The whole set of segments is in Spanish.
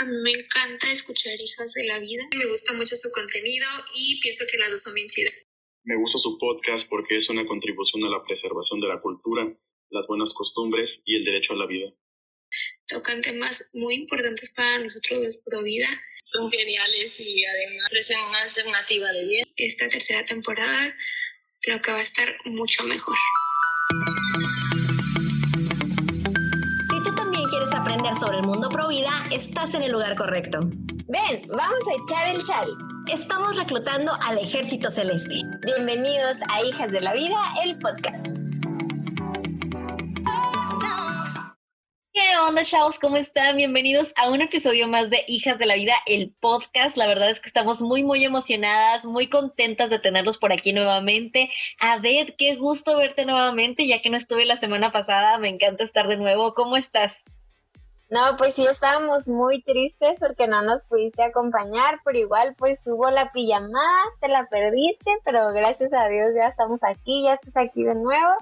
A mí me encanta escuchar Hijas de la Vida. Me gusta mucho su contenido y pienso que las dos son bien chidas. Me gusta su podcast porque es una contribución a la preservación de la cultura, las buenas costumbres y el derecho a la vida. Tocan temas muy importantes para nosotros los pro vida. Son geniales y además ofrecen una alternativa de bien. Esta tercera temporada creo que va a estar mucho mejor. Aprender sobre el mundo pro vida, estás en el lugar correcto. Ven, vamos a echar el chal. Estamos reclutando al Ejército Celeste. Bienvenidos a Hijas de la Vida, el podcast. ¿Qué onda, chavos? ¿Cómo están? Bienvenidos a un episodio más de Hijas de la Vida, el podcast. La verdad es que estamos muy, muy emocionadas, muy contentas de tenerlos por aquí nuevamente. Aded, qué gusto verte nuevamente, ya que no estuve la semana pasada. Me encanta estar de nuevo. ¿Cómo estás? No, pues sí estábamos muy tristes porque no nos pudiste acompañar, pero igual pues hubo la pijamada, te la perdiste, pero gracias a Dios ya estamos aquí, ya estás aquí de nuevo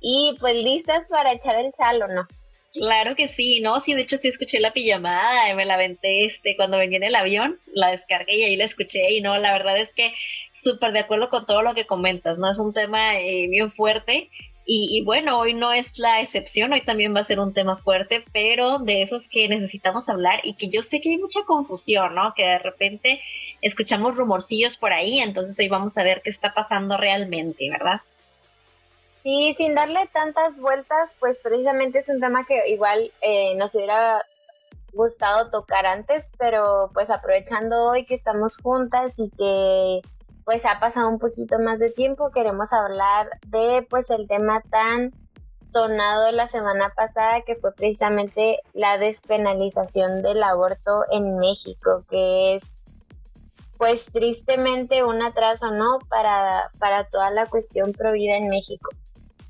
y pues listas para echar el chalo, ¿no? Claro que sí, ¿no? Sí, de hecho sí escuché la pijamada, y me la aventé este, cuando venía en el avión, la descargué y ahí la escuché y no, la verdad es que súper de acuerdo con todo lo que comentas, ¿no? Es un tema eh, bien fuerte y, bueno, hoy no es la excepción, hoy también va a ser un tema fuerte, pero de esos que necesitamos hablar y que yo sé que hay mucha confusión, ¿no? Que de repente escuchamos rumorcillos por ahí, entonces hoy vamos a ver qué está pasando realmente, ¿verdad? Sí, sin darle tantas vueltas, pues precisamente es un tema que igual eh, nos hubiera gustado tocar antes, pero pues aprovechando hoy que estamos juntas y que pues ha pasado un poquito más de tiempo, queremos hablar de pues el tema tan sonado la semana pasada que fue precisamente la despenalización del aborto en México, que es pues tristemente un atraso, ¿no? Para, para toda la cuestión prohibida en México.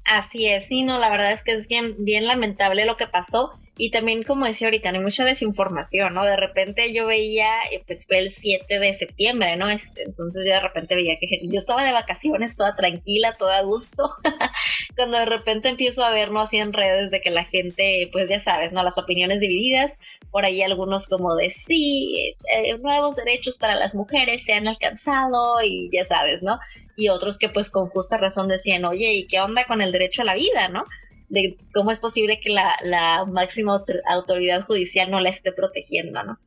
Así es, sí, no, la verdad es que es bien, bien lamentable lo que pasó. Y también, como decía ahorita, hay mucha desinformación, ¿no? De repente yo veía, eh, pues fue el 7 de septiembre, ¿no? Este, entonces yo de repente veía que yo estaba de vacaciones, toda tranquila, toda a gusto, cuando de repente empiezo a ver, ¿no? Así en redes de que la gente, pues ya sabes, ¿no? Las opiniones divididas, por ahí algunos como de sí, eh, nuevos derechos para las mujeres se han alcanzado y ya sabes, ¿no? Y otros que pues con justa razón decían, oye, ¿y qué onda con el derecho a la vida, ¿no? De cómo es posible que la, máxima autoridad judicial no la esté protegiendo, ¿no?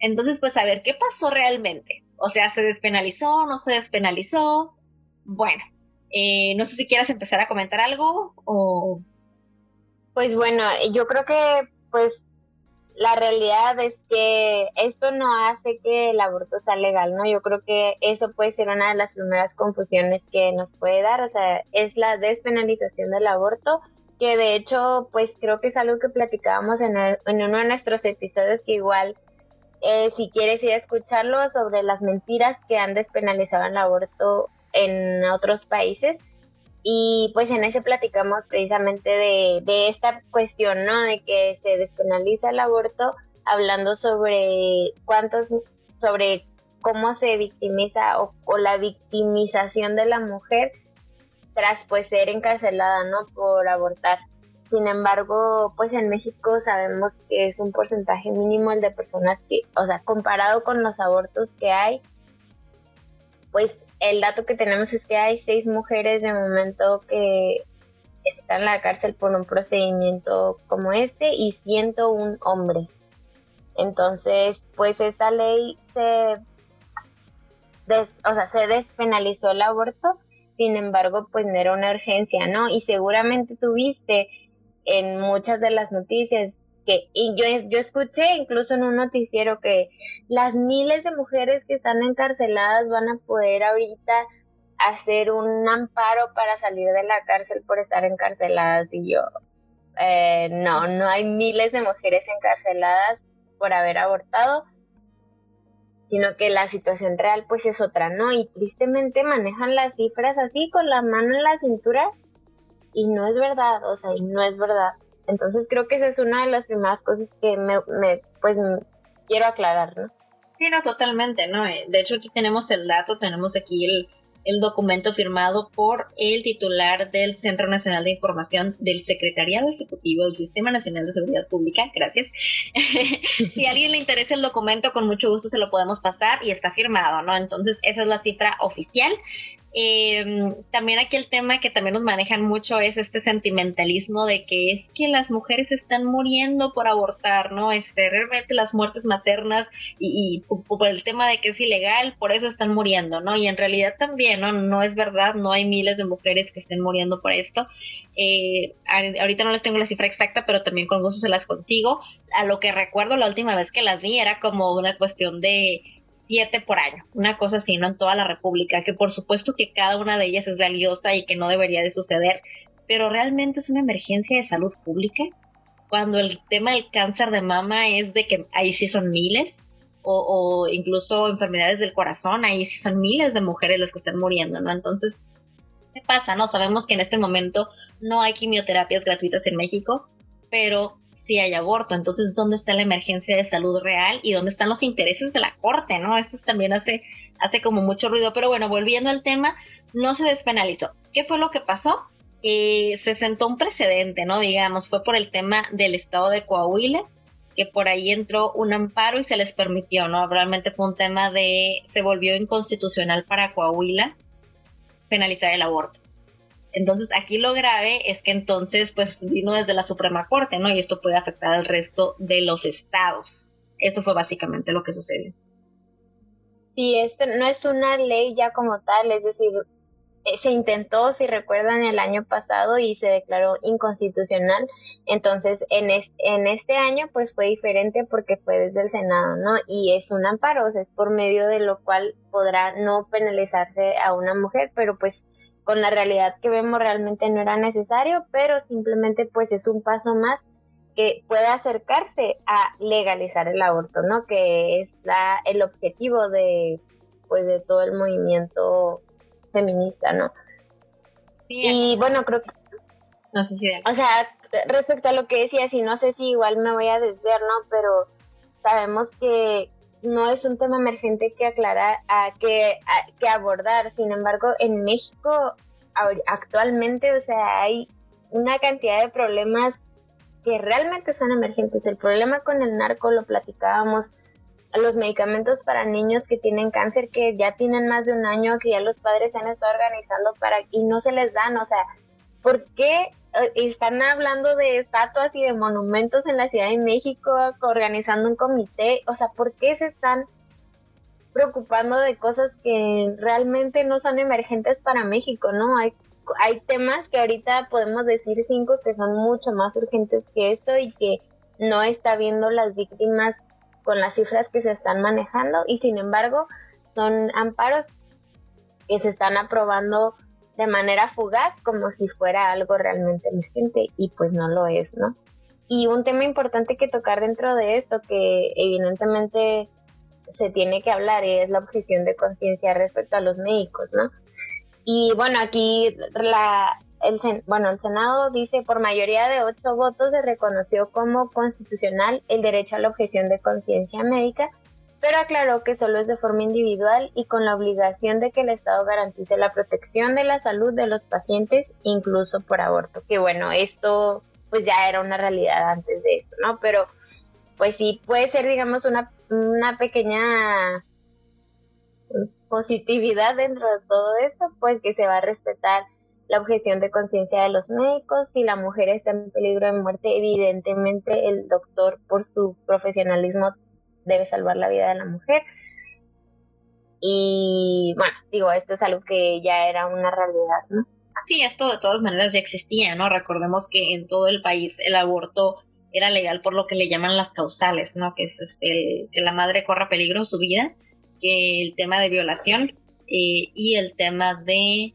Entonces, pues a ver, ¿qué pasó realmente? O sea, ¿se despenalizó? ¿No se despenalizó? Bueno, eh, no sé si quieras empezar a comentar algo o... Pues bueno, yo creo que pues la realidad es que esto no hace que el aborto sea legal, ¿no? Yo creo que eso puede ser una de las primeras confusiones que nos puede dar, o sea, es la despenalización del aborto que de hecho, pues creo que es algo que platicábamos en, uno de nuestros episodios que igual, eh, si quieres ir a escucharlo, sobre las mentiras que han despenalizado el aborto en otros países. Y pues en ese platicamos precisamente de, de esta cuestión, ¿no? De que se despenaliza el aborto, hablando sobre cuántos, sobre cómo se victimiza o, o la victimización de la mujer tras pues ser encarcelada, ¿no? Por abortar. Sin embargo, pues en México sabemos que es un porcentaje mínimo el de personas que, o sea, comparado con los abortos que hay, pues el dato que tenemos es que hay seis mujeres de momento que están en la cárcel por un procedimiento como este y 101 hombres. Entonces, pues esta ley se, o sea, se despenalizó el aborto sin embargo, pues no era una urgencia, ¿no? Y seguramente tuviste en muchas de las noticias que, y yo, yo escuché incluso en un noticiero que las miles de mujeres que están encarceladas van a poder ahorita hacer un amparo para salir de la cárcel por estar encarceladas y yo, eh, no, no hay miles de mujeres encarceladas por haber abortado sino que la situación real pues es otra, ¿no? Y tristemente manejan las cifras así con la mano en la cintura y no es verdad, o sea, y no es verdad. Entonces creo que esa es una de las primeras cosas que me, me pues quiero aclarar, ¿no? Sí, no, totalmente, ¿no? Eh, de hecho aquí tenemos el dato, tenemos aquí el, el documento firmado por el titular del Centro Nacional de Información del Secretariado Ejecutivo del Sistema Nacional de Seguridad Pública. Gracias. si a alguien le interesa el documento, con mucho gusto se lo podemos pasar y está firmado, ¿no? Entonces, esa es la cifra oficial. Eh, también aquí el tema que también nos manejan mucho es este sentimentalismo de que es que las mujeres están muriendo por abortar, ¿no? Este, realmente las muertes maternas y, por el tema de que es ilegal, por eso están muriendo, ¿no? Y en realidad también, ¿no? No es verdad, no hay miles de mujeres que estén muriendo por esto. Eh, ahorita no les tengo la cifra exacta, pero también con gusto se las consigo. A lo que recuerdo la última vez que las vi era como una cuestión de siete por año, una cosa así, ¿no? En toda la República, que por supuesto que cada una de ellas es valiosa y que no debería de suceder, pero realmente es una emergencia de salud pública, cuando el tema del cáncer de mama es de que ahí sí son miles, o, incluso enfermedades del corazón, ahí sí son miles de mujeres las que están muriendo, ¿no? Entonces, ¿qué pasa? No, sabemos que en este momento no hay quimioterapias gratuitas en México, pero si hay aborto. Entonces, ¿dónde está la emergencia de salud real y dónde están los intereses de la corte? ¿no? Esto también hace, hace como mucho ruido. Pero bueno, volviendo al tema, no se despenalizó. ¿Qué fue lo que pasó? Eh, se sentó un precedente, ¿no? Digamos, fue por el tema del estado de Coahuila, que por ahí entró un amparo y se les permitió, ¿no? Realmente fue un tema de, se volvió inconstitucional para Coahuila penalizar el aborto. Entonces aquí lo grave es que entonces pues vino desde la Suprema Corte, ¿no? Y esto puede afectar al resto de los estados. Eso fue básicamente lo que sucedió. Sí, este no es una ley ya como tal, es decir, eh, se intentó, si recuerdan, el año pasado y se declaró inconstitucional. Entonces, en, en este año, pues fue diferente porque fue desde el Senado, ¿no? Y es un amparo, o sea, es por medio de lo cual podrá no penalizarse a una mujer, pero pues con la realidad que vemos realmente no era necesario, pero simplemente pues es un paso más que puede acercarse a legalizar el aborto, ¿no? Que es la, el objetivo de pues de todo el movimiento feminista, ¿no? Sí, y bueno, creo que no sé si o sea, respecto a lo que decías y no sé si igual me voy a desviar, ¿no? Pero sabemos que no es un tema emergente que aclarar, que, que abordar. Sin embargo, en México actualmente, o sea, hay una cantidad de problemas que realmente son emergentes. El problema con el narco lo platicábamos, los medicamentos para niños que tienen cáncer que ya tienen más de un año, que ya los padres se han estado organizando para y no se les dan, o sea, ¿por qué están hablando de estatuas y de monumentos en la Ciudad de México, organizando un comité, o sea, ¿por qué se están preocupando de cosas que realmente no son emergentes para México, ¿no? Hay, hay temas que ahorita podemos decir cinco que son mucho más urgentes que esto y que no está viendo las víctimas con las cifras que se están manejando y sin embargo son amparos que se están aprobando de manera fugaz como si fuera algo realmente emergente y pues no lo es, ¿no? Y un tema importante que tocar dentro de esto que evidentemente se tiene que hablar es la objeción de conciencia respecto a los médicos, ¿no? Y bueno, aquí la, el, bueno, el Senado dice por mayoría de ocho votos se reconoció como constitucional el derecho a la objeción de conciencia médica pero aclaró que solo es de forma individual y con la obligación de que el Estado garantice la protección de la salud de los pacientes, incluso por aborto. Que bueno, esto pues ya era una realidad antes de esto, ¿no? Pero pues sí, puede ser, digamos, una, una pequeña positividad dentro de todo esto, pues que se va a respetar la objeción de conciencia de los médicos. Si la mujer está en peligro de muerte, evidentemente el doctor, por su profesionalismo, debe salvar la vida de la mujer. Y bueno, digo, esto es algo que ya era una realidad, ¿no? Sí, esto de todas maneras ya existía, ¿no? Recordemos que en todo el país el aborto era legal por lo que le llaman las causales, ¿no? Que es este, que la madre corra peligro su vida, que el tema de violación eh, y el tema de...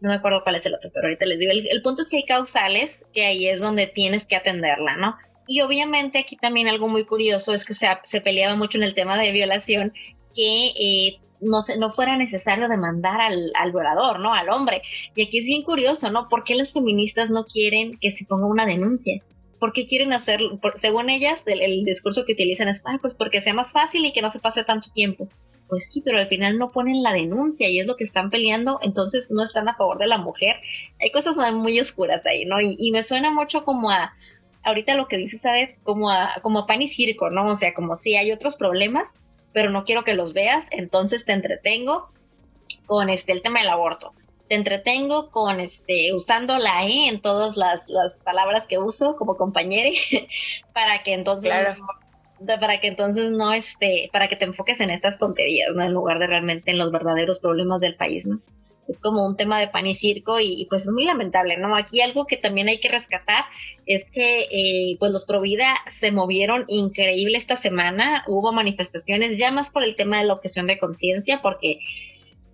No me acuerdo cuál es el otro, pero ahorita les digo. El, el punto es que hay causales que ahí es donde tienes que atenderla, ¿no? Y obviamente aquí también algo muy curioso es que se, se peleaba mucho en el tema de violación que eh, no, se, no fuera necesario demandar al, al, violador, ¿no? Al hombre. Y aquí es bien curioso, ¿no? ¿Por qué las feministas no quieren que se ponga una denuncia? ¿Por qué quieren hacer, según ellas, el, discurso que utilizan es, pues porque sea más fácil y que no se pase tanto tiempo. pues sí, pero al final no ponen la denuncia y es lo que están peleando, entonces no están a favor de la mujer. Hay cosas muy oscuras ahí, ¿no? Y, me suena mucho como a, ahorita lo que dices, Adet, como a, como a pan y circo, ¿no? O sea, como si hay otros problemas, pero no quiero que los veas, entonces te entretengo con este, el tema del aborto. Te entretengo con este, usando la E en todas las, las palabras que uso como compañere, para que entonces para que entonces no esté, para que te enfoques en estas tonterías, ¿no? En lugar de realmente en los verdaderos problemas del país, ¿no? Es como un tema de pan y circo y, pues es muy lamentable, ¿no? Aquí algo que también hay que rescatar es que eh, pues los Provida se movieron increíble esta semana, hubo manifestaciones ya más por el tema de la objeción de conciencia, porque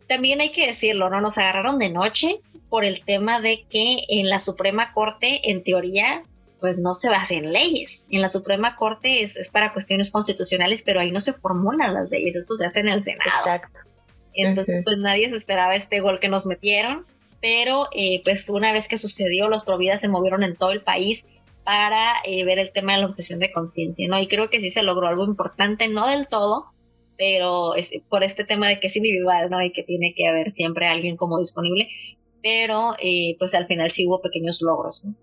también hay que decirlo, ¿no? Nos agarraron de noche por el tema de que en la Suprema Corte, en teoría, pues no se basa en leyes. En la Suprema Corte es, para cuestiones constitucionales, pero ahí no se formulan las leyes, esto se hace en el Senado. Exacto. Entonces, pues nadie se esperaba este gol que nos metieron, pero eh, pues una vez que sucedió, los Providas se movieron en todo el país para eh, ver el tema de la objeción de conciencia, ¿no? Y creo que sí se logró algo importante, no del todo, pero es por este tema de que es individual, ¿no? Y que tiene que haber siempre alguien como disponible, pero eh, pues al final sí hubo pequeños logros, ¿no?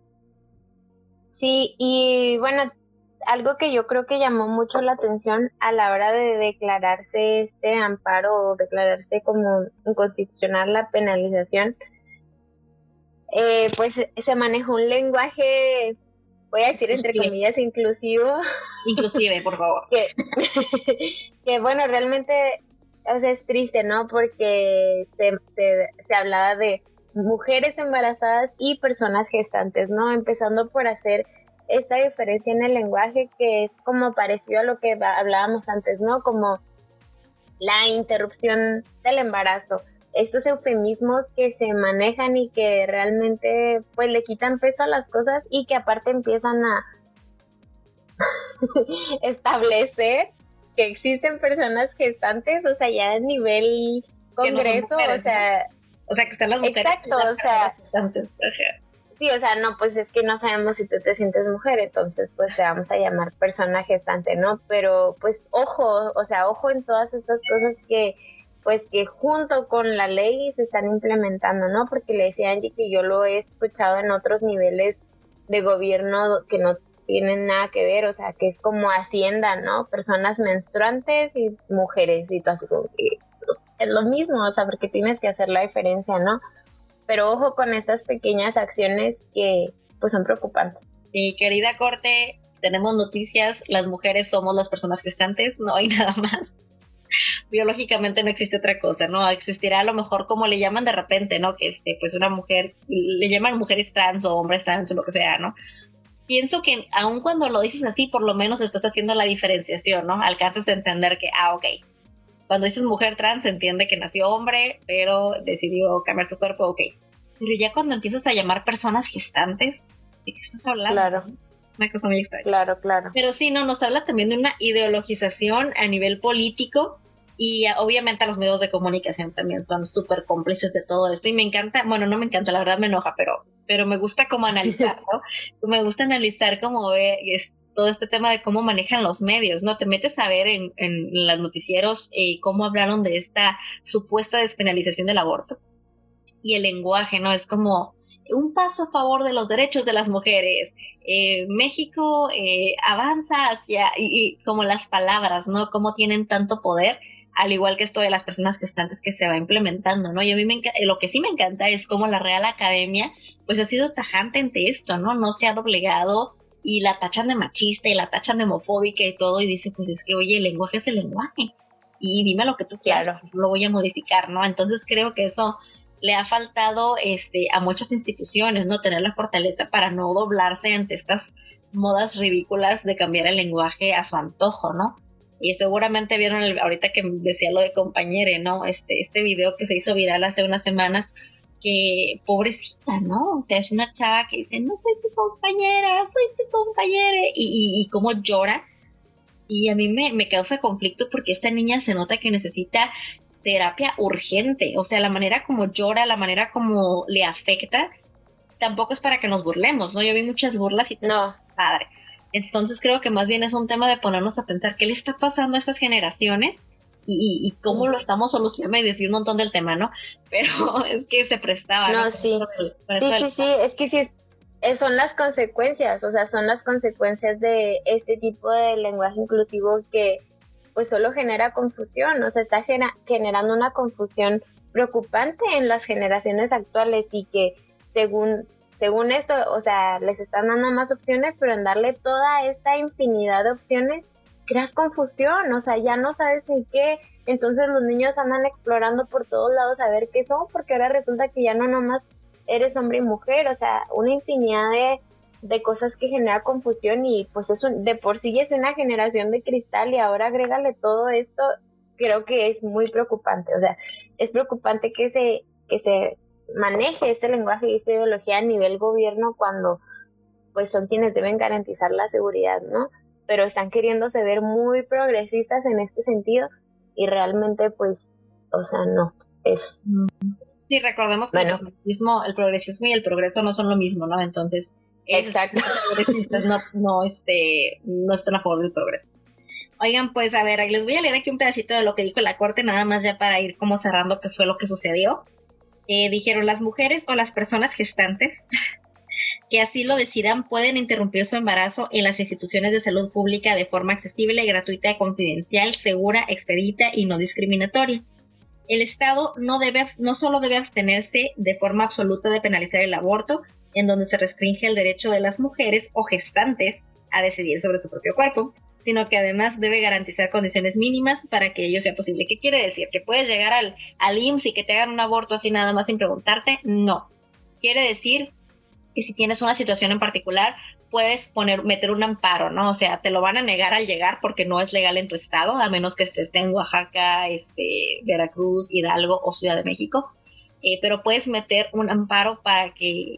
Sí, y bueno, algo que yo creo que llamó mucho la atención a la hora de declararse este amparo o declararse como inconstitucional la penalización, eh, pues se manejó un lenguaje, voy a decir entre comillas, inclusivo. Inclusive, por favor. que, que, bueno, realmente es triste, ¿no? Porque se, se, se hablaba de mujeres embarazadas y personas gestantes, ¿no? Empezando por hacer esta diferencia en el lenguaje que es como parecido a lo que hablábamos antes, ¿no? Como la interrupción del embarazo. Estos eufemismos que se manejan y que realmente pues le quitan peso a las cosas y que aparte empiezan a establecer que existen personas gestantes, o sea, ya a nivel congreso, o sea, o sea, que están las mujeres. Exacto, o sea. Sí, o sea, no, pues es que no sabemos si tú te sientes mujer, entonces pues te vamos a llamar persona gestante, ¿no? Pero pues ojo, o sea, ojo en todas estas cosas que pues que junto con la ley se están implementando, ¿no? Porque le decía Angie que yo lo he escuchado en otros niveles de gobierno que no tienen nada que ver, o sea, que es como Hacienda, ¿no? Personas menstruantes y mujeres y todo así como es lo mismo, o sea, porque tienes que hacer la diferencia, ¿no? Pero ojo con estas pequeñas acciones que pues son preocupantes. Mi querida Corte, tenemos noticias, las mujeres somos las personas gestantes, no hay nada más. Biológicamente no existe otra cosa, ¿no? Existirá a lo mejor como le llaman de repente, ¿no? Que este, pues una mujer, le llaman mujeres trans o hombres trans o lo que sea, ¿no? Pienso que aun cuando lo dices así, por lo menos estás haciendo la diferenciación, ¿no? Alcanzas a entender que, ah, ok, cuando dices mujer trans, se entiende que nació hombre, pero decidió cambiar su cuerpo, ok. Pero ya cuando empiezas a llamar personas gestantes, ¿de qué estás hablando? Claro. una cosa muy extraña. Claro, claro. Pero sí, no, nos habla también de una ideologización a nivel político y obviamente los medios de comunicación también son súper cómplices de todo esto y me encanta, bueno, no me encanta, la verdad me enoja, pero, pero me gusta como analizar, ¿no? me gusta analizar cómo ve, todo este tema de cómo manejan los medios, ¿no? Te metes a ver en, en los noticieros eh, cómo hablaron de esta supuesta despenalización del aborto y el lenguaje, ¿no? Es como un paso a favor de los derechos de las mujeres. Eh, México eh, avanza hacia, y, como las palabras, ¿no? Cómo tienen tanto poder, al igual que esto de las personas gestantes que se va implementando, ¿no? Y a mí me lo que sí me encanta es cómo la Real Academia, pues ha sido tajante ante esto, ¿no? No se ha doblegado y la tachan de machista y la tachan de homofóbica y todo, y dice, pues es que, oye, el lenguaje es el lenguaje, y dime lo que tú quieras, lo voy a modificar, ¿no? Entonces creo que eso le ha faltado este, a muchas instituciones, ¿no? Tener la fortaleza para no doblarse ante estas modas ridículas de cambiar el lenguaje a su antojo, ¿no? Y seguramente vieron ahorita que decía lo de compañere, ¿no? Este, este video que se hizo viral hace unas semanas que pobrecita, ¿no? O sea, es una chava que dice, no soy tu compañera, soy tu compañera, y, y, cómo llora. Y a mí me, me, causa conflicto porque esta niña se nota que necesita terapia urgente, o sea, la manera como llora, la manera como le afecta, tampoco es para que nos burlemos, ¿no? Yo vi muchas burlas y no, padre. Entonces creo que más bien es un tema de ponernos a pensar qué le está pasando a estas generaciones y, cómo lo estamos solucionando y decir un montón del tema, ¿no? Pero es que se prestaba. No, sí. Sí, sí, sí, es que sí, es, son las consecuencias, o sea, son las consecuencias de este tipo de lenguaje inclusivo que pues solo genera confusión, o sea, está generando una confusión preocupante en las generaciones actuales y que según según esto, o sea, les están dando más opciones, pero en darle toda esta infinidad de opciones, creas confusión, o sea, ya no sabes en qué, entonces los niños andan explorando por todos lados a ver qué son, porque ahora resulta que ya no nomás eres hombre y mujer, o sea, una infinidad de, de cosas que genera confusión y pues eso de por sí es una generación de cristal y ahora agrégale todo esto, creo que es muy preocupante, o sea, es preocupante que se, que se maneje este lenguaje y esta ideología a nivel gobierno cuando pues son quienes deben garantizar la seguridad, ¿no? Pero están queriéndose ver muy progresistas en este sentido y realmente pues, o sea, no, es... Sí, recordemos que el, progresismo, el progresismo y el progreso no son lo mismo, ¿no? Entonces, Exacto. los progresistas no, no, este, no están a favor del progreso. Oigan, pues a ver, les voy a leer aquí un pedacito de lo que dijo la corte, nada más ya para ir como cerrando qué fue lo que sucedió. Eh, dijeron las mujeres o las personas gestantes que así lo decidan pueden interrumpir su embarazo en las instituciones de salud pública de forma accesible, gratuita, confidencial, segura, expedita y no discriminatoria. El Estado no, debe, no solo debe abstenerse de forma absoluta de penalizar el aborto, en donde se restringe el derecho de las mujeres o gestantes a decidir sobre su propio cuerpo, sino que además debe garantizar condiciones mínimas para que ello sea posible. ¿Qué quiere decir? ¿Que puedes llegar al, al IMSS y que te hagan un aborto así nada más sin preguntarte? No. Quiere decir que si tienes una situación en particular, puedes poner, meter un amparo, ¿no? O sea, te lo van a negar al llegar porque no es legal en tu estado, a menos que estés en Oaxaca, este, Veracruz, Hidalgo o Ciudad de México. Eh, pero puedes meter un amparo para que,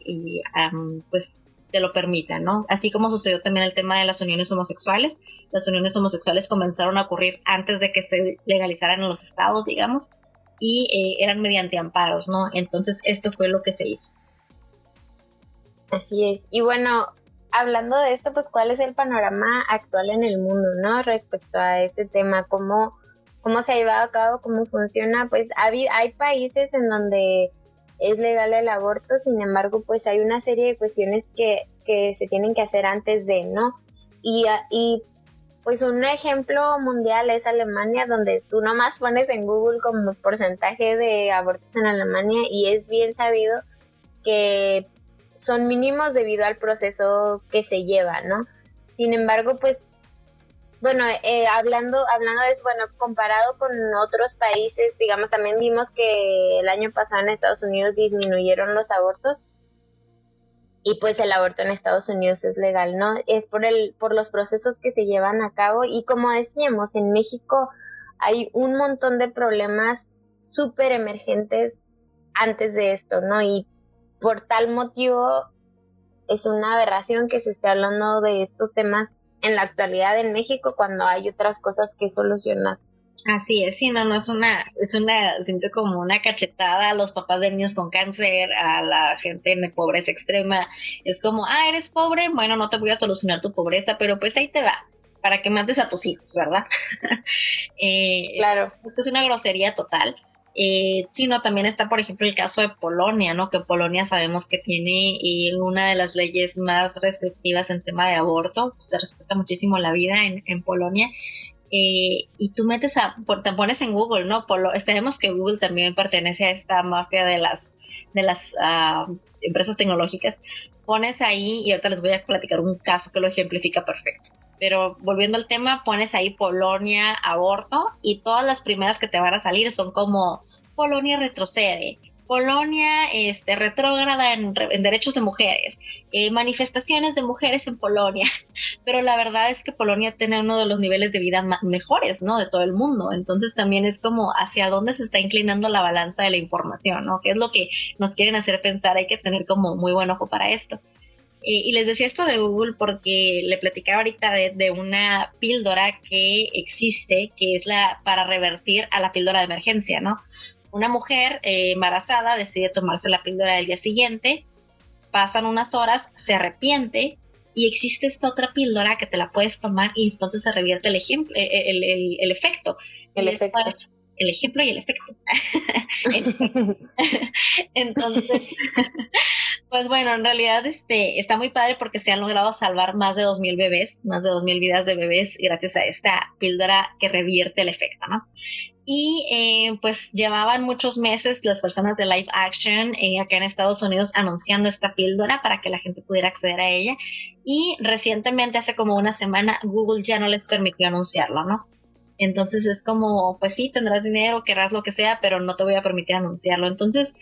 pues, te lo permita, ¿no? Así como sucedió también el tema de las uniones homosexuales. Las uniones homosexuales comenzaron a ocurrir antes de que se legalizaran en los estados, digamos, y eh, eran mediante amparos, ¿no? Entonces esto fue lo que se hizo. Así es. Y bueno, hablando de esto, pues cuál es el panorama actual en el mundo, ¿no? Respecto a este tema, cómo, cómo se ha llevado a cabo, cómo funciona, pues hay, países en donde es legal el aborto, sin embargo, pues hay una serie de cuestiones que, que se tienen que hacer antes de, ¿no? Y, y pues un ejemplo mundial es Alemania, donde tú nomás pones en Google como porcentaje de abortos en Alemania y es bien sabido que son mínimos debido al proceso que se lleva, ¿no? Sin embargo, pues bueno, eh, hablando, hablando de eso, bueno, comparado con otros países, digamos, también vimos que el año pasado en Estados Unidos disminuyeron los abortos y pues el aborto en Estados Unidos es legal, ¿no? Es por el, por los procesos que se llevan a cabo y como decíamos, en México hay un montón de problemas súper emergentes antes de esto, ¿no? Y por tal motivo es una aberración que se esté hablando de estos temas en la actualidad en México cuando hay otras cosas que solucionar. Así es, sí, no, no es una, es una, siento como una cachetada a los papás de niños con cáncer, a la gente en pobreza extrema. Es como, ah, eres pobre, bueno, no te voy a solucionar tu pobreza, pero pues ahí te va, para que mates a tus hijos, ¿verdad? eh, claro. Es que es una grosería total. Eh, sino también está, por ejemplo, el caso de Polonia, ¿no? Que Polonia sabemos que tiene eh, una de las leyes más restrictivas en tema de aborto, se respeta muchísimo la vida en, Polonia. Eh, y tú metes a, te pones en Google, ¿no? sabemos que Google también pertenece a esta mafia de las, de las ah, empresas tecnológicas. Pones ahí, y ahorita les voy a platicar un caso que lo ejemplifica perfecto pero volviendo al tema, pones ahí Polonia, aborto, y todas las primeras que te van a salir son como Polonia retrocede, Polonia este, retrógrada en, derechos de mujeres, eh, manifestaciones de mujeres en Polonia, pero la verdad es que Polonia tiene uno de los niveles de vida mejores, ¿no? De todo el mundo, entonces también es como hacia dónde se está inclinando la balanza de la información, ¿no? ¿Qué es lo que nos quieren hacer pensar? Hay que tener como muy buen ojo para esto. Eh, y les decía esto de Google porque le platicaba ahorita de, una píldora que existe, que es la para revertir a la píldora de emergencia, ¿no? Una mujer eh, embarazada decide tomarse la píldora del día siguiente, pasan unas horas, se arrepiente y existe esta otra píldora que te la puedes tomar y entonces se revierte el, ejemplo, e, e, el, el, el, efecto. El efecto. El ejemplo y el efecto. entonces, pues bueno, en realidad este, está muy padre porque se han logrado salvar más de 2.000 bebés, más de 2.000 vidas de bebés gracias a esta píldora que revierte el efecto, ¿no? Y eh, pues llevaban muchos meses las personas de Live Action eh, acá en Estados Unidos anunciando esta píldora para que la gente pudiera acceder a ella. Y recientemente, hace como una semana, Google ya no les permitió anunciarlo, ¿no? Entonces es como, pues sí, tendrás dinero, querrás lo que sea, pero no te voy a permitir anunciarlo. Entonces,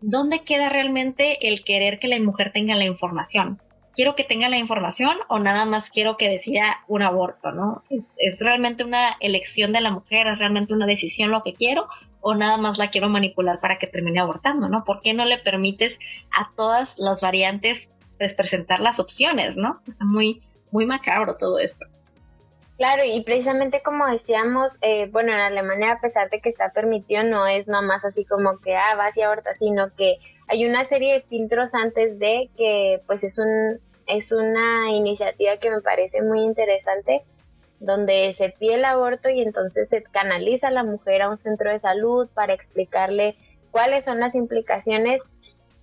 ¿dónde queda realmente el querer que la mujer tenga la información? quiero que tenga la información o nada más quiero que decida un aborto, ¿no? ¿Es, realmente una elección de la mujer, es realmente una decisión lo que quiero o nada más la quiero manipular para que termine abortando, ¿no? ¿Por qué no le permites a todas las variantes pues, presentar las opciones, ¿no? Está muy, muy macabro todo esto. Claro, y precisamente como decíamos, eh, bueno, en Alemania a pesar de que está permitido, no es nomás así como que, ah, vas y abortas, sino que hay una serie de filtros antes de que, pues es un, es una iniciativa que me parece muy interesante, donde se pide el aborto y entonces se canaliza a la mujer a un centro de salud para explicarle cuáles son las implicaciones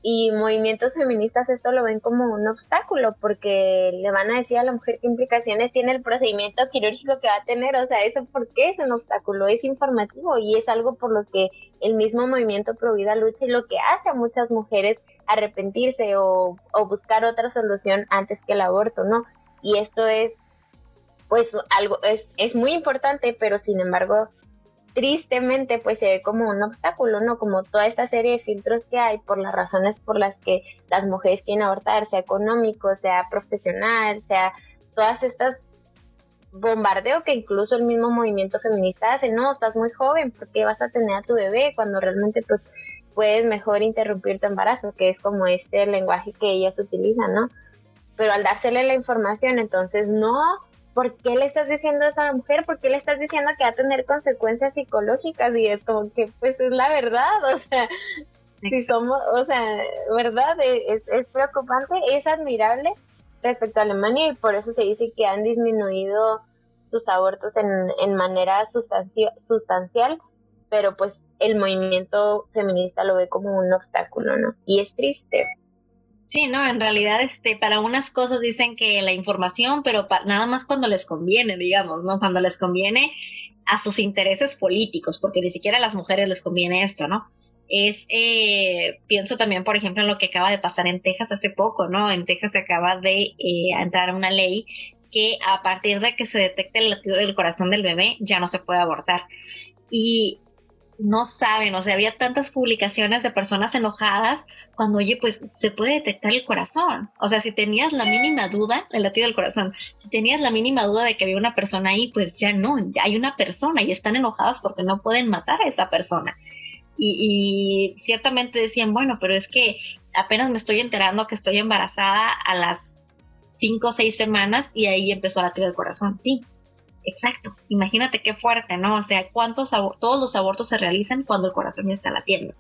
y movimientos feministas esto lo ven como un obstáculo porque le van a decir a la mujer qué implicaciones tiene el procedimiento quirúrgico que va a tener, o sea, eso por qué es un obstáculo, es informativo y es algo por lo que el mismo movimiento Pro Vida lucha y lo que hace a muchas mujeres arrepentirse o, buscar otra solución antes que el aborto, ¿no? Y esto es, pues, algo, es, es muy importante, pero sin embargo, tristemente, pues se ve como un obstáculo, ¿no? Como toda esta serie de filtros que hay por las razones por las que las mujeres quieren abortar, sea económico, sea profesional, sea todas estas bombardeo que incluso el mismo movimiento feminista hace, no, estás muy joven, porque vas a tener a tu bebé? Cuando realmente pues puedes mejor interrumpir tu embarazo, que es como este lenguaje que ellas utilizan, ¿no? Pero al dársele la información, entonces no, ¿por qué le estás diciendo eso a la mujer? ¿Por qué le estás diciendo que va a tener consecuencias psicológicas? Y es como que, pues es la verdad, o sea, si somos, o sea, verdad, es, es preocupante, es admirable respecto a Alemania y por eso se dice que han disminuido sus abortos en, en manera sustancial, pero pues el movimiento feminista lo ve como un obstáculo, ¿no? Y es triste. Sí, no, en realidad, este, para unas cosas dicen que la información, pero nada más cuando les conviene, digamos, ¿no? Cuando les conviene a sus intereses políticos, porque ni siquiera a las mujeres les conviene esto, ¿no? Es, eh, pienso también, por ejemplo, en lo que acaba de pasar en Texas hace poco, ¿no? En Texas se acaba de eh, entrar una ley que a partir de que se detecte el latido del corazón del bebé ya no se puede abortar. Y no saben, o sea, había tantas publicaciones de personas enojadas cuando, oye, pues se puede detectar el corazón. O sea, si tenías la mínima duda, el latido del corazón, si tenías la mínima duda de que había una persona ahí, pues ya no, ya hay una persona y están enojadas porque no pueden matar a esa persona. Y, y ciertamente decían, bueno, pero es que apenas me estoy enterando que estoy embarazada a las cinco o seis semanas y ahí empezó a latir el corazón. Sí, Exacto, imagínate qué fuerte, ¿no? O sea, cuántos todos los abortos se realizan cuando el corazón ya está latiendo.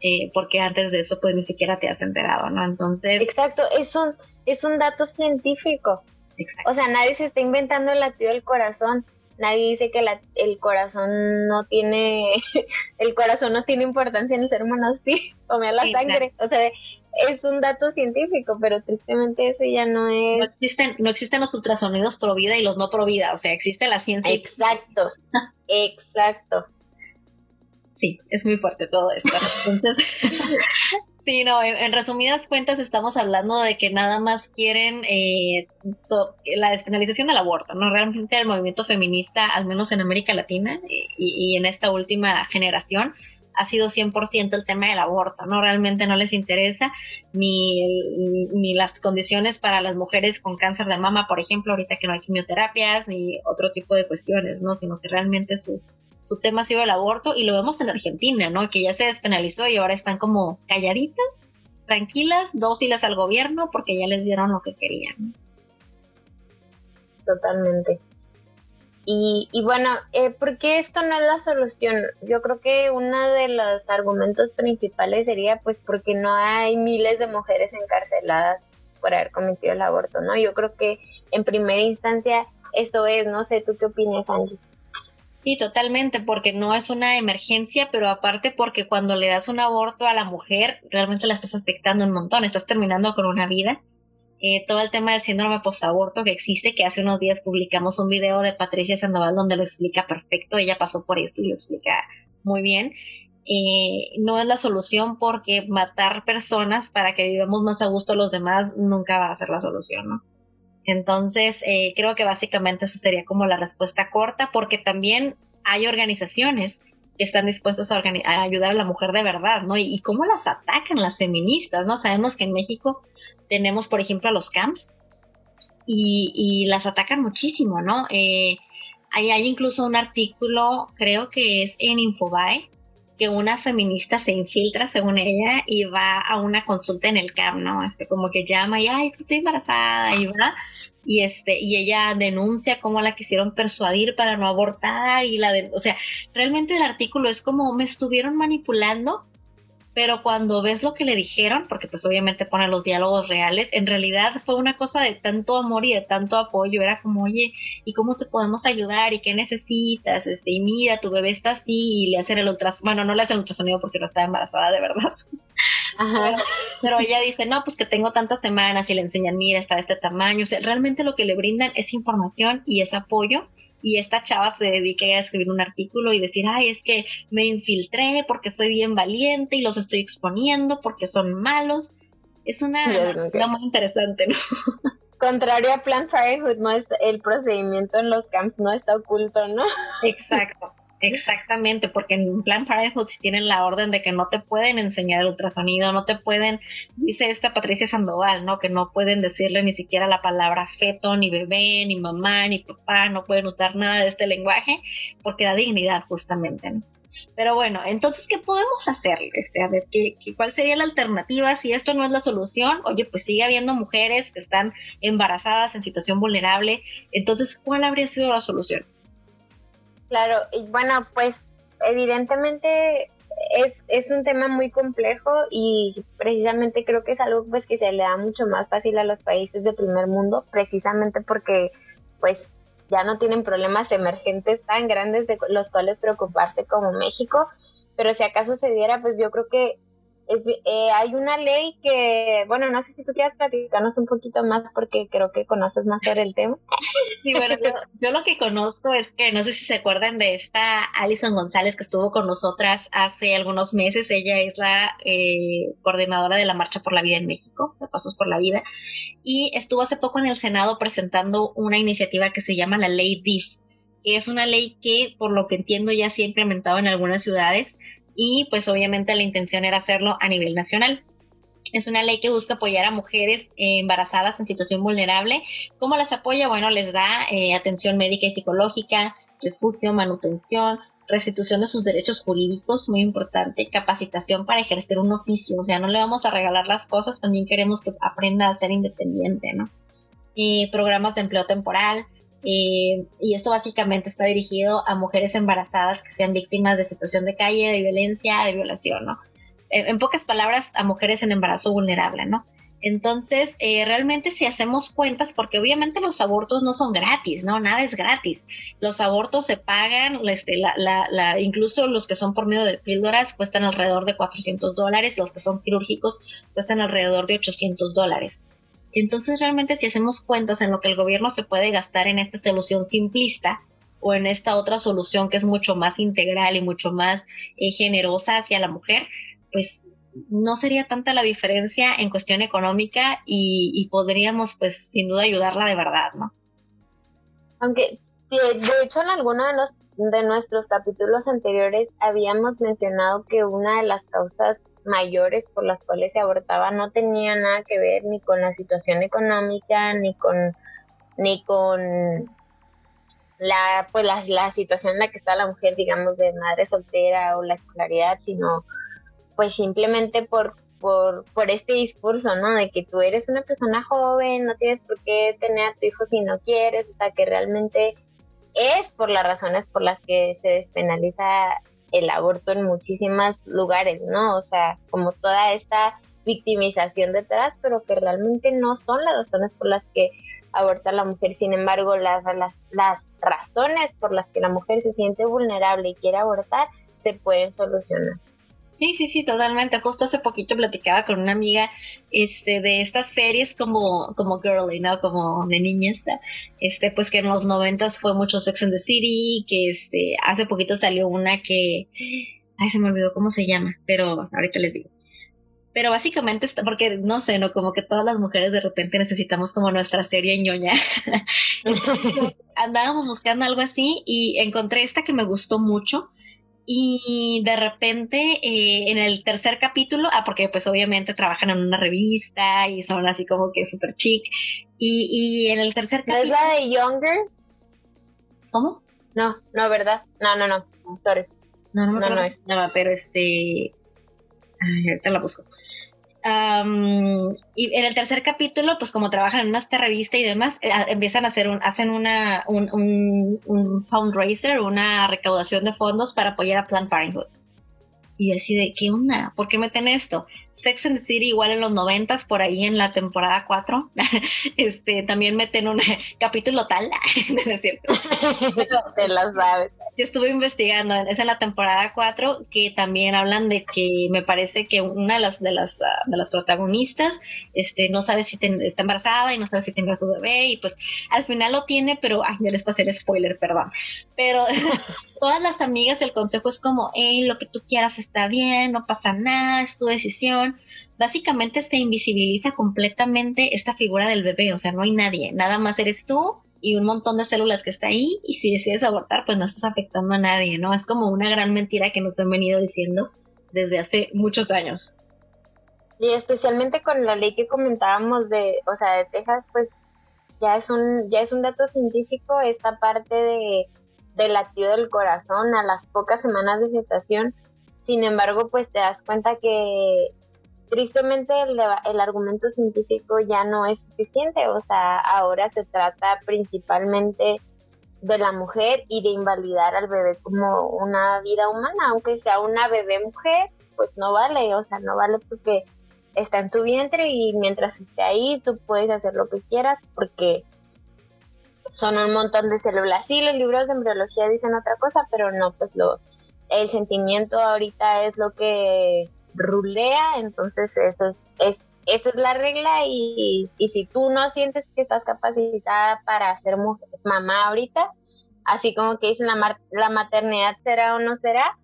Eh, porque antes de eso pues ni siquiera te has enterado, ¿no? Entonces... Exacto, es un, es un dato científico. Exacto. O sea, nadie se está inventando el latido del corazón. Nadie dice que el corazón no tiene, el corazón no tiene importancia en el ser humano, sí, tome la sangre. O sea, es un dato científico, pero tristemente eso ya no es. No existen, no existen los ultrasonidos pro vida y los no pro vida, o sea, existe la ciencia. Exacto, exacto. Sí, es muy fuerte todo esto. Entonces, sí, no, en, resumidas cuentas estamos hablando de que nada más quieren eh, la despenalización del aborto, ¿no? Realmente el movimiento feminista, al menos en América Latina y en esta última generación, ha sido 100% el tema del aborto, ¿no? Realmente no les interesa ni, ni las condiciones para las mujeres con cáncer de mama, por ejemplo, ahorita que no hay quimioterapias, ni otro tipo de cuestiones, ¿no? Sino que realmente su, su tema ha sido el aborto y lo vemos en Argentina, ¿no? Que ya se despenalizó y ahora están como calladitas, tranquilas, dóciles al gobierno porque ya les dieron lo que querían. Totalmente. Y, y bueno, eh, ¿por qué esto no es la solución? Yo creo que uno de los argumentos principales sería pues porque no hay miles de mujeres encarceladas por haber cometido el aborto, ¿no? Yo creo que en primera instancia eso es, no sé, ¿tú qué opinas, Angie? Sí, totalmente, porque no es una emergencia, pero aparte porque cuando le das un aborto a la mujer, realmente la estás afectando un montón, estás terminando con una vida. Eh, todo el tema del síndrome postaborto que existe, que hace unos días publicamos un video de Patricia Sandoval donde lo explica perfecto, ella pasó por esto y lo explica muy bien. Eh, no es la solución porque matar personas para que vivamos más a gusto los demás nunca va a ser la solución, ¿no? Entonces, eh, creo que básicamente esa sería como la respuesta corta, porque también hay organizaciones que están dispuestas a, ayudar a la mujer de verdad, ¿no? Y, cómo las atacan las feministas, ¿no? Sabemos que en México tenemos, por ejemplo, a los camps y, las atacan muchísimo, ¿no? Eh, hay, hay incluso un artículo, creo que es en Infobae, que una feminista se infiltra, según ella, y va a una consulta en el CAM, ¿no? Este, como que llama y, ay, estoy embarazada, y va, y este, y ella denuncia cómo la quisieron persuadir para no abortar, y la de, o sea, realmente el artículo es como me estuvieron manipulando pero cuando ves lo que le dijeron, porque pues obviamente pone los diálogos reales, en realidad fue una cosa de tanto amor y de tanto apoyo, era como, oye, ¿y cómo te podemos ayudar? ¿Y qué necesitas? Este, y mira, tu bebé está así, y le hacen el ultrasonido, bueno, no le hacen el ultrasonido porque no estaba embarazada de verdad. Pero, ella dice, no, pues que tengo tantas semanas y le enseñan, mira, está de este tamaño, o sea, realmente lo que le brindan es información y es apoyo y esta chava se dedica a escribir un artículo y decir, ay, es que me infiltré porque soy bien valiente y los estoy exponiendo porque son malos. Es una cosa muy interesante, ¿no? Contrario a Plan Parenthood, no es, el procedimiento en los camps no está oculto, ¿no? Exacto. Exactamente, porque en Plan Parenthood si tienen la orden de que no te pueden enseñar el ultrasonido, no te pueden, dice esta Patricia Sandoval, ¿no? Que no pueden decirle ni siquiera la palabra feto, ni bebé, ni mamá, ni papá, no pueden usar nada de este lenguaje, porque da dignidad justamente, ¿no? Pero bueno, entonces, ¿qué podemos hacer? Este, a ver, ¿qué, cuál sería la alternativa? Si esto no es la solución, oye, pues sigue habiendo mujeres que están embarazadas en situación vulnerable. Entonces, ¿cuál habría sido la solución? Claro, y bueno, pues evidentemente es, es un tema muy complejo y precisamente creo que es algo pues que se le da mucho más fácil a los países de primer mundo, precisamente porque pues ya no tienen problemas emergentes tan grandes de los cuales preocuparse como México, pero si acaso se diera, pues yo creo que es, eh, hay una ley que, bueno, no sé si tú quieras platicarnos un poquito más porque creo que conoces más sobre el tema. Sí, bueno, yo, lo que conozco es que, no sé si se acuerdan de esta Alison González que estuvo con nosotras hace algunos meses. Ella es la eh, coordinadora de la Marcha por la Vida en México, de Pasos por la Vida, y estuvo hace poco en el Senado presentando una iniciativa que se llama la Ley DIF, que es una ley que, por lo que entiendo, ya se ha implementado en algunas ciudades y pues obviamente la intención era hacerlo a nivel nacional. Es una ley que busca apoyar a mujeres embarazadas en situación vulnerable. ¿Cómo las apoya? Bueno, les da eh, atención médica y psicológica, refugio, manutención, restitución de sus derechos jurídicos, muy importante, capacitación para ejercer un oficio, o sea, no le vamos a regalar las cosas, también queremos que aprenda a ser independiente, ¿no? Eh, programas de empleo temporal, y esto básicamente está dirigido a mujeres embarazadas que sean víctimas de situación de calle, de violencia, de violación, ¿no? En, pocas palabras, a mujeres en embarazo vulnerable, ¿no? Entonces, eh, realmente si hacemos cuentas, porque obviamente los abortos no son gratis, ¿no? Nada es gratis. Los abortos se pagan, este, la, la, incluso los que son por medio de píldoras cuestan alrededor de 400 dólares, los que son quirúrgicos cuestan alrededor de 800 dólares. Entonces realmente si hacemos cuentas en lo que el gobierno se puede gastar en esta solución simplista o en esta otra solución que es mucho más integral y mucho más eh, generosa hacia la mujer, pues no sería tanta la diferencia en cuestión económica y, podríamos pues sin duda ayudarla de verdad, ¿no? Aunque de hecho en alguno de, los, de nuestros capítulos anteriores habíamos mencionado que una de las causas mayores por las cuales se abortaba no tenía nada que ver ni con la situación económica ni con ni con la pues la, situación en la que está la mujer digamos de madre soltera o la escolaridad sino pues simplemente por por, por este discurso, ¿no? De que tú eres una persona joven, no tienes por qué tener a tu hijo si no quieres, o sea, que realmente es por las razones por las que se despenaliza el aborto en muchísimos lugares, ¿no? O sea, como toda esta victimización detrás, pero que realmente no son las razones por las que aborta la mujer. Sin embargo, las, las, las razones por las que la mujer se siente vulnerable y quiere abortar se pueden solucionar. Sí, sí, sí, totalmente. Justo hace poquito platicaba con una amiga este, de estas series como, como girly, ¿no? Como de niñas, este, pues que en los noventas fue mucho Sex and the City, que este, hace poquito salió una que, ay, se me olvidó cómo se llama, pero ahorita les digo. Pero básicamente, está, porque no sé, ¿no? Como que todas las mujeres de repente necesitamos como nuestra serie ñoña. Andábamos buscando algo así y encontré esta que me gustó mucho y de repente eh, en el tercer capítulo, ah, porque pues obviamente trabajan en una revista y son así como que súper chic. Y, y en el tercer capítulo... ¿Es la de Younger? ¿Cómo? No, no, ¿verdad? No, no, no, sorry. No, no, no, no, es. no pero este... Ay, ahorita la busco y en el tercer capítulo, pues como trabajan en una revista y demás, eh, empiezan a hacer un, hacen una, un, un, fundraiser, una recaudación de fondos para apoyar a Planned Parenthood. Y así de, ¿qué onda? ¿Por qué meten esto? Sex and the City igual en los noventas, por ahí en la temporada 4, este, también meten un capítulo tal, ¿no es cierto? Te la sabes. Yo estuve investigando, es en la temporada 4, que también hablan de que me parece que una de las, de las, ah, de las protagonistas este, no sabe si está embarazada y no sabe si tendrá su bebé, y pues al final lo tiene, pero, ay, ya les pasé el spoiler, perdón. Pero todas las amigas el consejo es como, hey, lo que tú quieras está bien, no pasa nada, es tu decisión. Básicamente se invisibiliza completamente esta figura del bebé, o sea, no hay nadie, nada más eres tú y un montón de células que está ahí y si decides abortar, pues no estás afectando a nadie, ¿no? Es como una gran mentira que nos han venido diciendo desde hace muchos años. Y especialmente con la ley que comentábamos de, o sea, de Texas, pues ya es un ya es un dato científico esta parte de del latido del corazón a las pocas semanas de gestación. Sin embargo, pues te das cuenta que tristemente el, argumento científico ya no es suficiente. O sea, ahora se trata principalmente de la mujer y de invalidar al bebé como una vida humana, aunque sea una bebé mujer, pues no vale, o sea, no vale porque está en tu vientre y mientras esté ahí tú puedes hacer lo que quieras porque son un montón de células. Sí, los libros de embriología dicen otra cosa, pero no, pues lo, el sentimiento ahorita es lo que rulea, entonces eso es, es esa es la regla y, y, si tú no sientes que estás capacitada para ser mamá ahorita, así como que dicen la, la maternidad será o no será,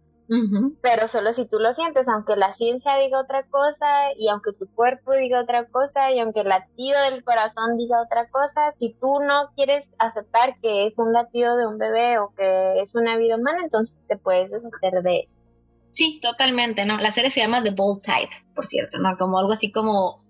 pero solo si tú lo sientes, aunque la ciencia diga otra cosa y aunque tu cuerpo diga otra cosa y aunque el latido del corazón diga otra cosa, si tú no quieres aceptar que es un latido de un bebé o que es una vida humana, entonces te puedes deshacer de Sí, totalmente, ¿no? La serie se llama The Bold Type, por cierto, ¿no? Como algo así como,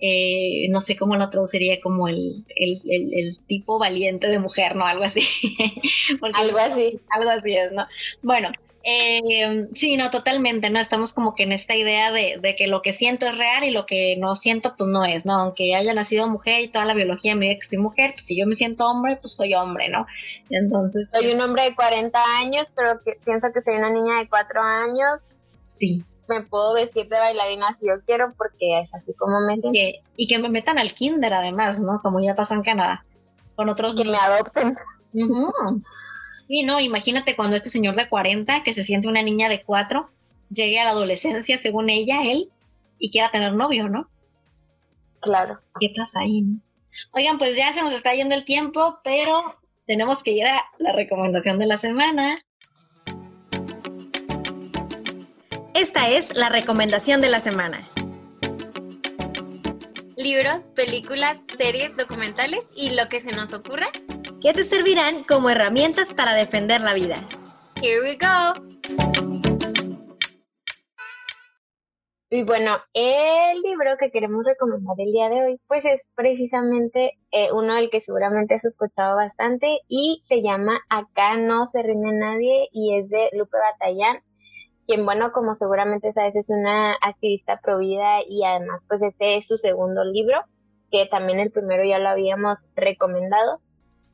eh, no sé cómo lo traduciría, como el, el, el, tipo valiente de mujer, ¿no? Algo así. algo así. Algo así es, ¿no? Bueno, eh, sí, no, totalmente, ¿no? Estamos como que en esta idea de, de, que lo que siento es real y lo que no siento, pues no es, ¿no? Aunque haya nacido mujer y toda la biología me diga que soy mujer, pues si yo me siento hombre, pues soy hombre, ¿no? Entonces... Soy un hombre de 40 años, pero que pienso que soy una niña de 4 años. Sí. Me puedo vestir de bailarina si yo quiero, porque es así como me... Y y que me metan al kinder, además, ¿no? Como ya pasó en Canadá, con otros... Que me adopten. Sí, no, imagínate cuando este señor de 40, que se siente una niña de 4, llegue a la adolescencia, según ella, él, y quiera tener novio, ¿no? Claro. ¿Qué pasa ahí? Oigan, pues ya se nos está yendo el tiempo, pero tenemos que ir a la recomendación de la semana. Esta es la recomendación de la semana. Libros, películas, series, documentales y lo que se nos ocurra que te servirán como herramientas para defender la vida. Here we go. Y bueno, el libro que queremos recomendar el día de hoy, pues es precisamente eh, uno del que seguramente has escuchado bastante y se llama Acá no se rinde nadie y es de Lupe Batallán, quien bueno, como seguramente sabes, es una activista provida y además pues este es su segundo libro, que también el primero ya lo habíamos recomendado.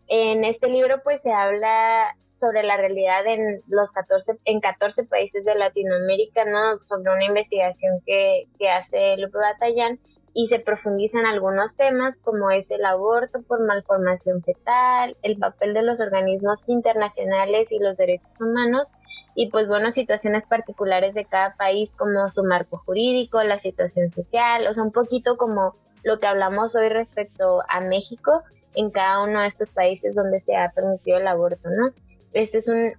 En este libro pues se habla sobre la realidad en los 14 en 14 países de Latinoamérica, ¿no? Sobre una investigación que, que hace Lupe Batallán y se profundiza en algunos temas como es el aborto por malformación fetal, el papel de los organismos internacionales y los derechos humanos y pues bueno, situaciones particulares de cada país como su marco jurídico, la situación social, o sea, un poquito como lo que hablamos hoy respecto a México en cada uno de estos países donde se ha permitido el aborto, ¿no? Este es un,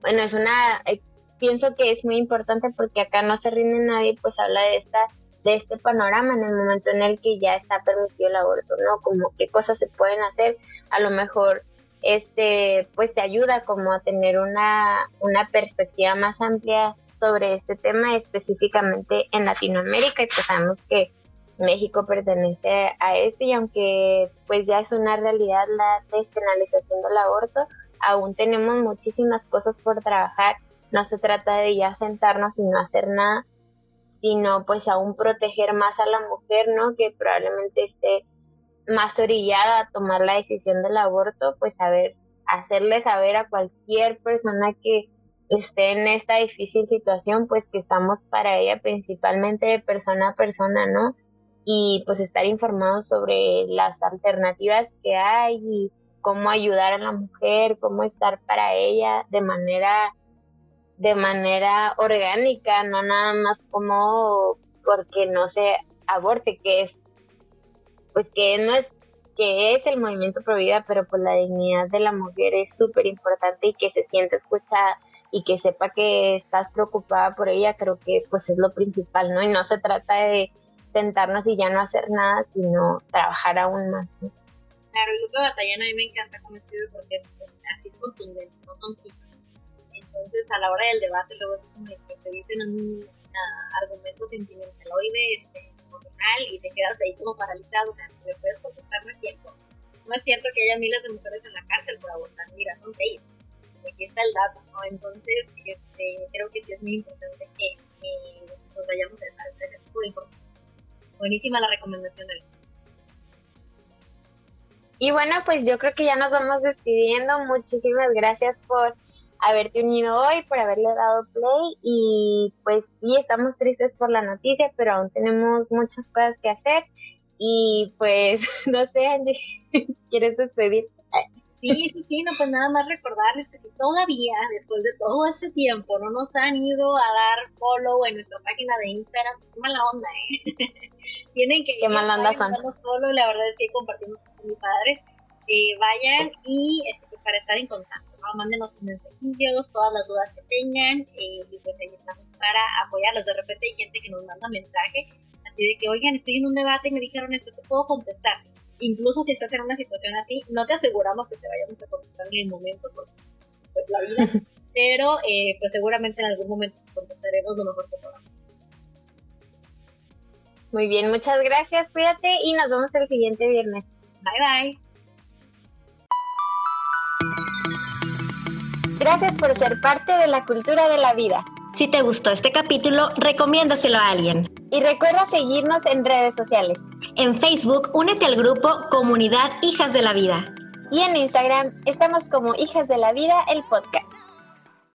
bueno, es una, eh, pienso que es muy importante porque acá no se rinde nadie, pues habla de esta de este panorama en el momento en el que ya está permitido el aborto, ¿no? Como qué cosas se pueden hacer, a lo mejor este pues te ayuda como a tener una, una perspectiva más amplia sobre este tema específicamente en Latinoamérica y pues sabemos que México pertenece a esto y aunque pues ya es una realidad la despenalización del aborto, aún tenemos muchísimas cosas por trabajar. No se trata de ya sentarnos y no hacer nada, sino pues aún proteger más a la mujer, ¿no? Que probablemente esté más orillada a tomar la decisión del aborto, pues a ver, hacerle saber a cualquier persona que esté en esta difícil situación, pues que estamos para ella principalmente de persona a persona, ¿no? Y pues estar informados sobre las alternativas que hay y cómo ayudar a la mujer, cómo estar para ella de manera de manera orgánica, no nada más como porque no se aborte, que es, pues que no es, que es el movimiento pro vida, pero pues la dignidad de la mujer es súper importante y que se siente escuchada y que sepa que estás preocupada por ella, creo que pues es lo principal, ¿no? Y no se trata de sentarnos y ya no hacer nada, sino trabajar aún más. Claro, el grupo de batalla a mí me encanta cómo escribe porque es, así es contundente, no son entonces, a la hora del debate, luego es como que te dicen un argumento sentimentaloide, este, emocional, y te quedas ahí como paralizado. O sea, me puedes contestar, no es cierto. No es cierto que haya miles de mujeres en la cárcel por abortar. Mira, son seis. Aquí está el dato, ¿no? Entonces, este, creo que sí es muy importante que, nos vayamos a, ese tipo de información. Buenísima la recomendación del y bueno, pues yo creo que ya nos vamos despidiendo. Muchísimas gracias por haberte unido hoy, por haberle dado play y pues sí, estamos tristes por la noticia, pero aún tenemos muchas cosas que hacer y pues no sé, Angie, ¿quieres despedir? Sí, sí, sí, no, pues nada más recordarles que si todavía, después de todo este tiempo, no nos han ido a dar follow en nuestra página de Instagram, pues qué mala onda, ¿eh? Tienen que qué mala onda follow, la verdad es que compartimos cosas muy padres. Eh, vayan y este, pues para estar en contacto mándenos sus mensajillos, todas las dudas que tengan, eh, y pues ahí estamos para apoyarlos. De repente hay gente que nos manda mensaje, así de que, oigan, estoy en un debate y me dijeron esto, te puedo contestar. Incluso si estás en una situación así, no te aseguramos que te vayamos a contestar en el momento, porque pues la vida, pero eh, pues seguramente en algún momento contestaremos lo mejor que podamos. Muy bien, muchas gracias, cuídate y nos vemos el siguiente viernes. Bye bye. Gracias por ser parte de la cultura de la vida. Si te gustó este capítulo, recomiéndaselo a alguien. Y recuerda seguirnos en redes sociales. En Facebook, únete al grupo Comunidad Hijas de la Vida. Y en Instagram estamos como Hijas de la Vida, el podcast.